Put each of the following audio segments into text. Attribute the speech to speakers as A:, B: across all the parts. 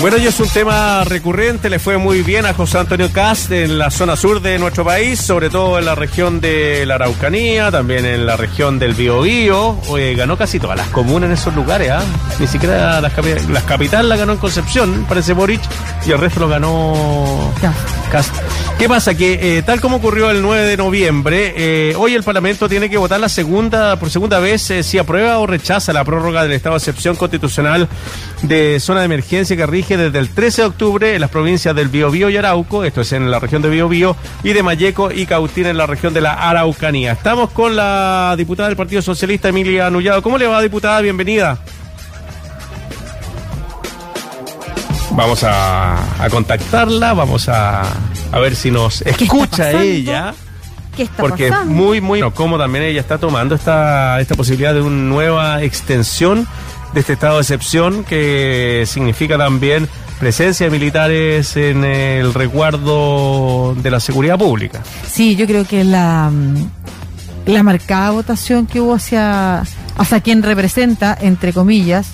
A: Bueno, y es un tema recurrente, le fue muy bien a José Antonio Cast en la zona sur de nuestro país, sobre todo en la región de la Araucanía, también en la región del Biobío. Oye, ganó casi todas las comunas en esos lugares, ¿ah? Ni siquiera las, las capitales la ganó en Concepción, parece Boric, y el resto lo ganó ¿Qué pasa? Que eh, tal como ocurrió el 9 de noviembre, eh, hoy el Parlamento tiene que votar la segunda, por segunda vez, eh, si aprueba o rechaza la prórroga del estado de excepción constitucional de zona de emergencia que rige desde el 13 de octubre en las provincias del Biobío y Arauco, esto es en la región de Biobío, y de Mayeco y Cautín en la región de la Araucanía. Estamos con la diputada del Partido Socialista, Emilia Nullado. ¿Cómo le va, diputada? Bienvenida. Vamos a, contactarla, vamos a, a, ver si nos escucha ella.
B: ¿Qué está
A: porque muy, muy como también ella está tomando esta, esta posibilidad de una nueva extensión de este estado de excepción que significa también presencia de militares en el resguardo de la seguridad pública.
B: Sí, yo creo que la, la marcada votación que hubo hacia, hacia quien representa, entre comillas,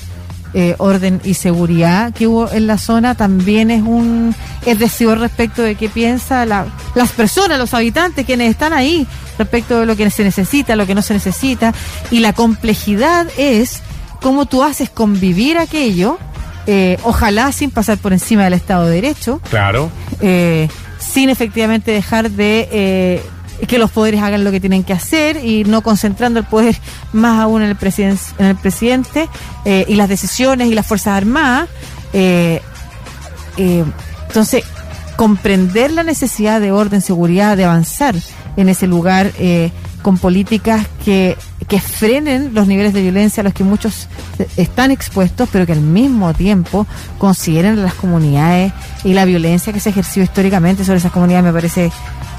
B: eh, orden y seguridad que hubo en la zona también es un es decir respecto de qué piensa la, las personas, los habitantes, quienes están ahí, respecto de lo que se necesita, lo que no se necesita. Y la complejidad es cómo tú haces convivir aquello, eh, ojalá sin pasar por encima del Estado de Derecho.
A: Claro.
B: Eh, sin efectivamente dejar de que los poderes hagan lo que tienen que hacer y no concentrando el poder más aún en el, presidente en el presidente y las decisiones y las Fuerzas Armadas. entonces, comprender la necesidad de orden, seguridad, de avanzar en ese lugar con políticas que, que frenen los niveles de violencia a los que muchos están expuestos, pero que al mismo tiempo consideren las comunidades y la violencia que se ejerció históricamente sobre esas comunidades me parece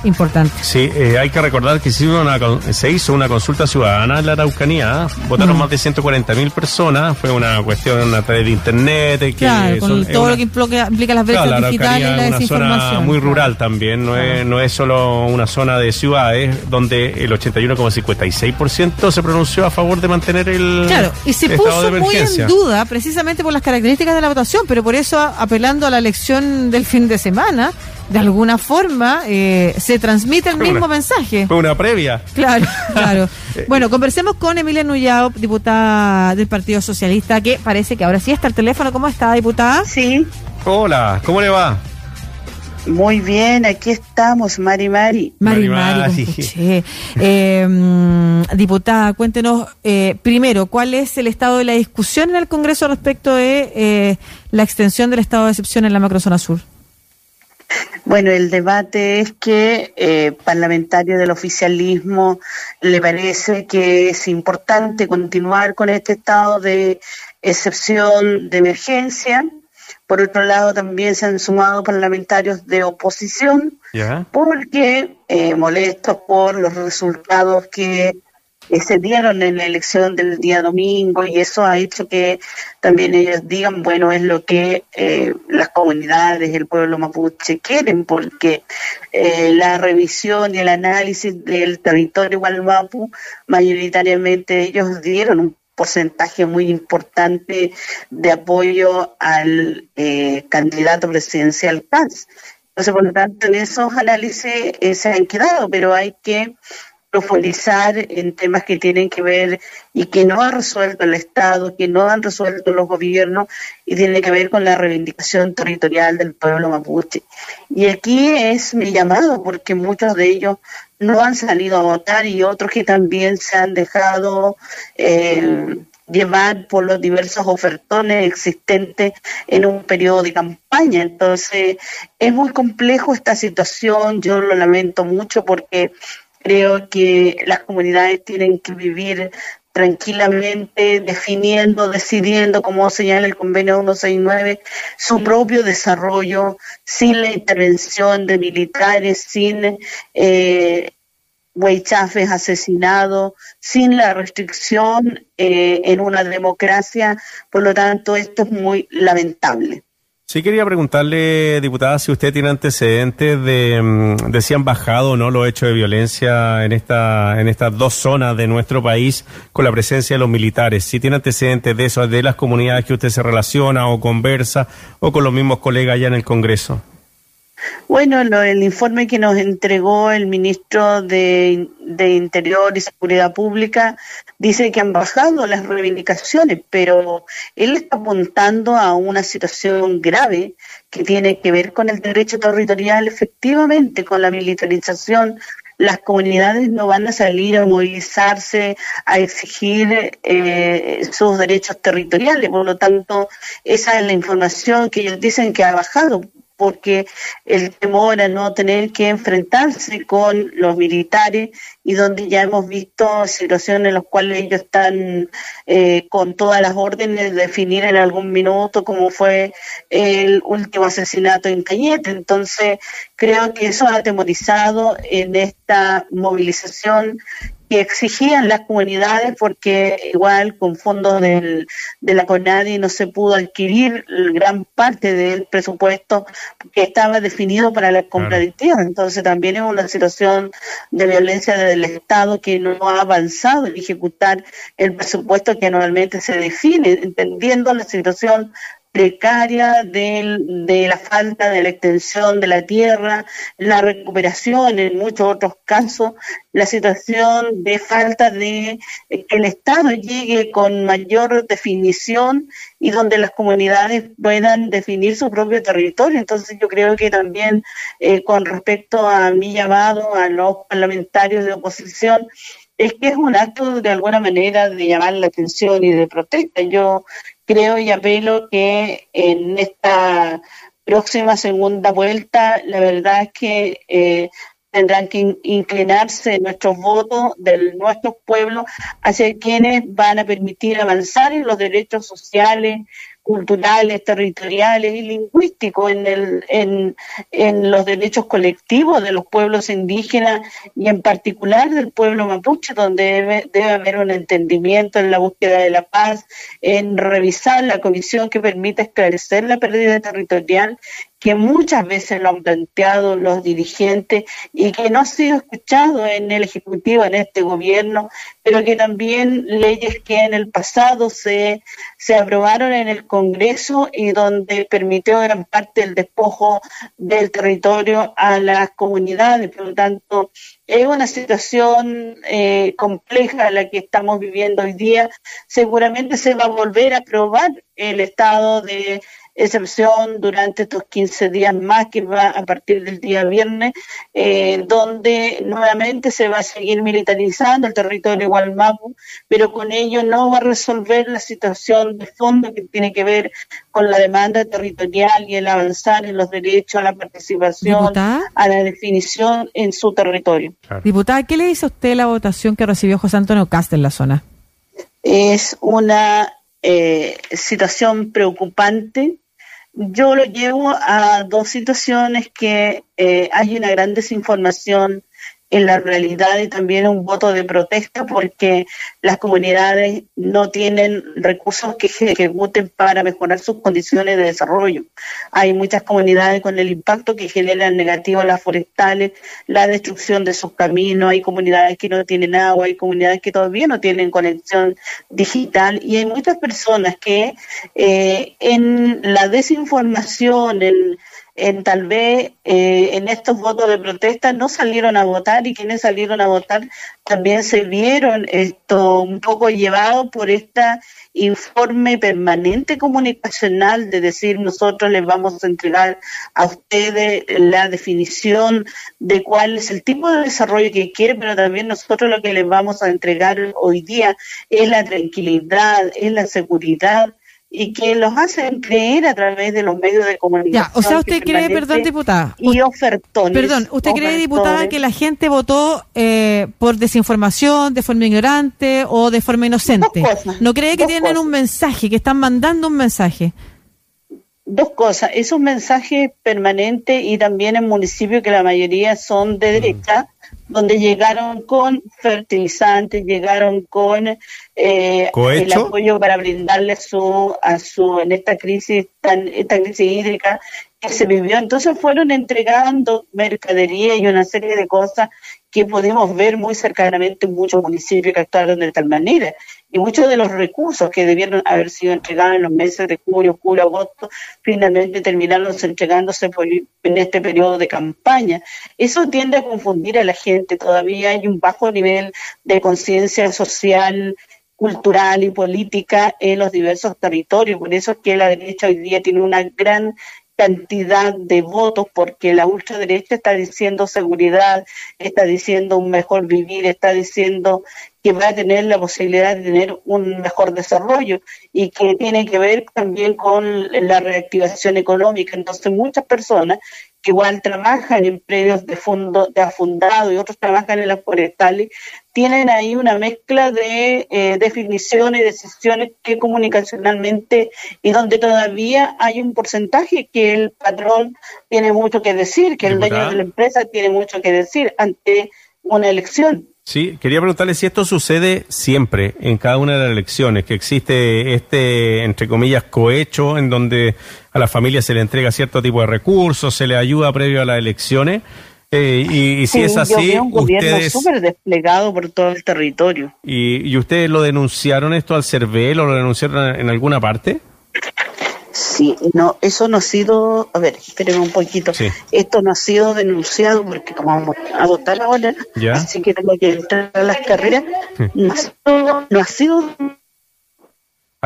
B: importante.
A: Sí, eh, hay que recordar que se hizo, una, se hizo una consulta ciudadana en la Araucanía, votaron mm. más de 140 mil personas, fue una cuestión a través de internet. Que
B: claro, con todo lo que implica, las brechas digitales y la.
A: Es una zona muy rural también, no, es, no es solo una zona de ciudades donde el 81,56% se pronunció a favor de mantener el
B: Claro, y se puso muy en duda precisamente por las características de la votación, pero por eso apelando a la elección del fin de semana, de alguna forma eh, se transmite el mismo mensaje.
A: Fue una previa.
B: Claro, claro. bueno, conversemos con Emilia Nullao, diputada del Partido Socialista, que parece que ahora sí está el teléfono. ¿Cómo está, diputada?
C: Sí.
A: Hola, ¿cómo le va?
C: Muy bien, aquí estamos, Mari Mari.
B: Mari Mari, em, diputada, cuéntenos eh, primero, ¿cuál es el estado de la discusión en el Congreso respecto de eh, la extensión del estado de excepción en la macrozona sur?
C: Bueno, el debate es que eh, parlamentario del oficialismo le parece que es importante continuar con este estado de excepción de emergencia. Por otro lado, también se han sumado parlamentarios de oposición porque eh, molestos por los resultados que se dieron en la elección del día domingo y eso ha hecho que también ellos digan, bueno, es lo que eh, las comunidades, el pueblo mapuche quieren, porque eh, la revisión y el análisis del territorio Gualmapu, mayoritariamente ellos dieron un porcentaje muy importante de apoyo al eh, candidato presidencial Paz. Entonces, por lo tanto, en esos análisis se han quedado, pero hay que profundizar en temas que tienen que ver y que no ha resuelto el Estado, que no han resuelto los gobiernos y tiene que ver con la reivindicación territorial del pueblo mapuche. Y aquí es mi llamado porque muchos de ellos no han salido a votar y otros que también se han dejado eh, llevar por los diversos ofertones existentes en un periodo de campaña. Entonces, es muy complejo esta situación, yo lo lamento mucho porque Creo que las comunidades tienen que vivir tranquilamente definiendo, decidiendo, como señala el convenio 169, su propio desarrollo sin la intervención de militares, sin eh, asesinados, sin la restricción eh, en una democracia. Por lo tanto, esto es muy lamentable.
A: Sí, quería preguntarle, diputada, si usted tiene antecedentes de, mm, de si han bajado o no los hechos de violencia en, esta, en estas dos zonas de nuestro país con la presencia de los militares. Si tiene antecedentes de eso, de las comunidades que usted se relaciona o conversa o con los mismos colegas allá en el Congreso.
C: Bueno, el informe que nos entregó el ministro de, Interior y Seguridad Pública dice que han bajado las reivindicaciones, pero él está apuntando a una situación grave que tiene que ver con el derecho territorial, efectivamente, con la militarización. Las comunidades no van a salir a movilizarse, a exigir eh, sus derechos territoriales. Por lo tanto, esa es la información que ellos dicen que ha bajado porque el temor a no tener que enfrentarse con los militares y donde ya hemos visto situaciones en las cuales ellos están eh, con todas las órdenes de definir en algún minuto como fue el último asesinato en Cañete. Entonces, creo que eso ha atemorizado en esta movilización que exigían las comunidades porque igual con fondos del, de la CONADI no se pudo adquirir gran parte del presupuesto que estaba definido para la compra de tierra. Entonces también es una situación de violencia del Estado que no ha avanzado en ejecutar el presupuesto que anualmente se define, entendiendo la situación precaria de la falta de la extensión de la tierra, la recuperación en muchos otros casos, la situación de falta de que el Estado llegue con mayor definición y donde las comunidades puedan definir su propio territorio. Entonces yo creo que también eh, con respecto a mi llamado a los parlamentarios de oposición, es que es un acto de alguna manera de llamar la atención y de protesta. Yo creo y apelo que en esta próxima segunda vuelta, la verdad es que eh, tendrán que inclinarse nuestros votos de nuestros pueblos hacia quienes van a permitir avanzar en los derechos sociales, culturales, territoriales y lingüísticos en, el, en, los derechos colectivos de los pueblos indígenas y en particular del pueblo mapuche, donde debe, haber un entendimiento en la búsqueda de la paz, en revisar la comisión que permita esclarecer la pérdida territorial que muchas veces lo han planteado los dirigentes y que no ha sido escuchado en el Ejecutivo, en este gobierno, pero que también leyes que en el pasado se, se aprobaron en el Congreso y donde permitió gran parte del despojo del territorio a las comunidades. Por lo tanto, es una situación eh, compleja la que estamos viviendo hoy día. Seguramente se va a volver a aprobar el estado de excepción durante estos 15 días más que va a partir del día viernes, eh, donde nuevamente se va a seguir militarizando el territorio Gualmapu, pero con ello no va a resolver la situación de fondo que tiene que ver con la demanda territorial y el avanzar en los derechos a la participación, a la definición en su territorio.
B: Diputada, ¿qué le dice a usted la votación que recibió José Antonio Cast en la zona?
C: Es una eh, situación preocupante yo lo llevo a dos situaciones que eh, hay una gran desinformación en la realidad y también un voto de protesta porque las comunidades no tienen recursos que ejecuten para mejorar sus condiciones de desarrollo. Hay muchas comunidades con el impacto que generan negativo las forestales, la destrucción de sus caminos, hay comunidades que no tienen agua, hay comunidades que todavía no tienen conexión digital y hay muchas personas que eh, en la desinformación, en en tal vez eh, en estos votos de protesta no salieron a votar y quienes salieron a votar también se vieron esto un poco llevados por este informe permanente comunicacional de decir nosotros les vamos a entregar a ustedes la definición de cuál es el tipo de desarrollo que quieren, pero también nosotros lo que les vamos a entregar hoy día es la tranquilidad, es la seguridad y que los hacen creer a través de los medios de comunicación.
B: Ya, o sea, usted cree, perdón, diputada.
C: Y ofertones.
B: Perdón, ¿usted cree, diputada, que la gente votó eh, por desinformación, de forma ignorante o de forma inocente? ¿No cree que tienen un mensaje, que están mandando un mensaje?
C: Dos cosas. Es un mensaje permanente y también en municipios que la mayoría son de derecha, donde llegaron con fertilizantes, llegaron con eh, el apoyo para brindarle su, a su, en esta crisis, tan, esta crisis hídrica que se vivió. Entonces fueron entregando mercadería y una serie de cosas que pudimos ver muy cercanamente en muchos municipios que actuaron de tal manera. Y muchos de los recursos que debieron haber sido entregados en los meses de julio, julio, agosto, finalmente terminaron entregándose en este periodo de campaña. Eso tiende a confundir a la gente. Todavía hay un bajo nivel de conciencia social, cultural y política en los diversos territorios. Por eso es que la derecha hoy día tiene una gran cantidad de votos porque la ultraderecha está diciendo seguridad, está diciendo un mejor vivir, está diciendo que va a tener la posibilidad de tener un mejor desarrollo y que tiene que ver también con la reactivación económica. Entonces muchas personas que igual trabajan en predios de fondo de afundado y otros trabajan en las forestales, tienen ahí una mezcla de eh, definiciones y decisiones que comunicacionalmente y donde todavía hay un porcentaje que el patrón tiene mucho que decir, que el dueño de la empresa tiene mucho que decir ante una elección.
A: Sí, quería preguntarle si esto sucede siempre en cada una de las elecciones, que existe este, entre comillas, cohecho en donde a la familia se le entrega cierto tipo de recursos, se le ayuda previo a las elecciones. Eh, y, si es así,
C: un gobierno súper desplegado por todo el territorio.
A: Y, ¿Y ustedes lo denunciaron esto al CERVEL o lo denunciaron en alguna parte?
C: Sí, no, eso no ha sido, a ver, espérenme un poquito, esto no ha sido denunciado porque como vamos a votar ahora, así que tengo que entrar a las carreras, no, no ha sido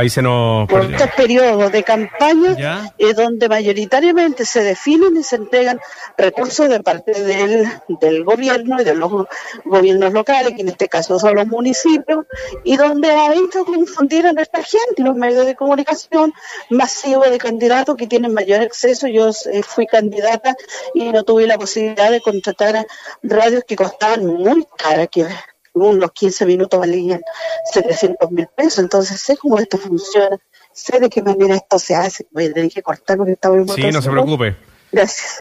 A: Ahí se nos...
C: Por estos periodos de campaña es donde mayoritariamente se definen y se entregan recursos de parte del, del gobierno y de los gobiernos locales, que en este caso son los municipios, y donde ha hecho confundir a nuestra gente y los medios de comunicación masivos de candidatos que tienen mayor acceso. Yo eh, fui candidata y no tuve la posibilidad de contratar a radios que costaban muy cara, que unos 15 minutos valían 700 mil pesos, entonces sé cómo esto funciona, sé de qué manera esto se hace. Voy a tener que cortar porque estaba
A: muy Sí, no se preocupe.
C: Gracias.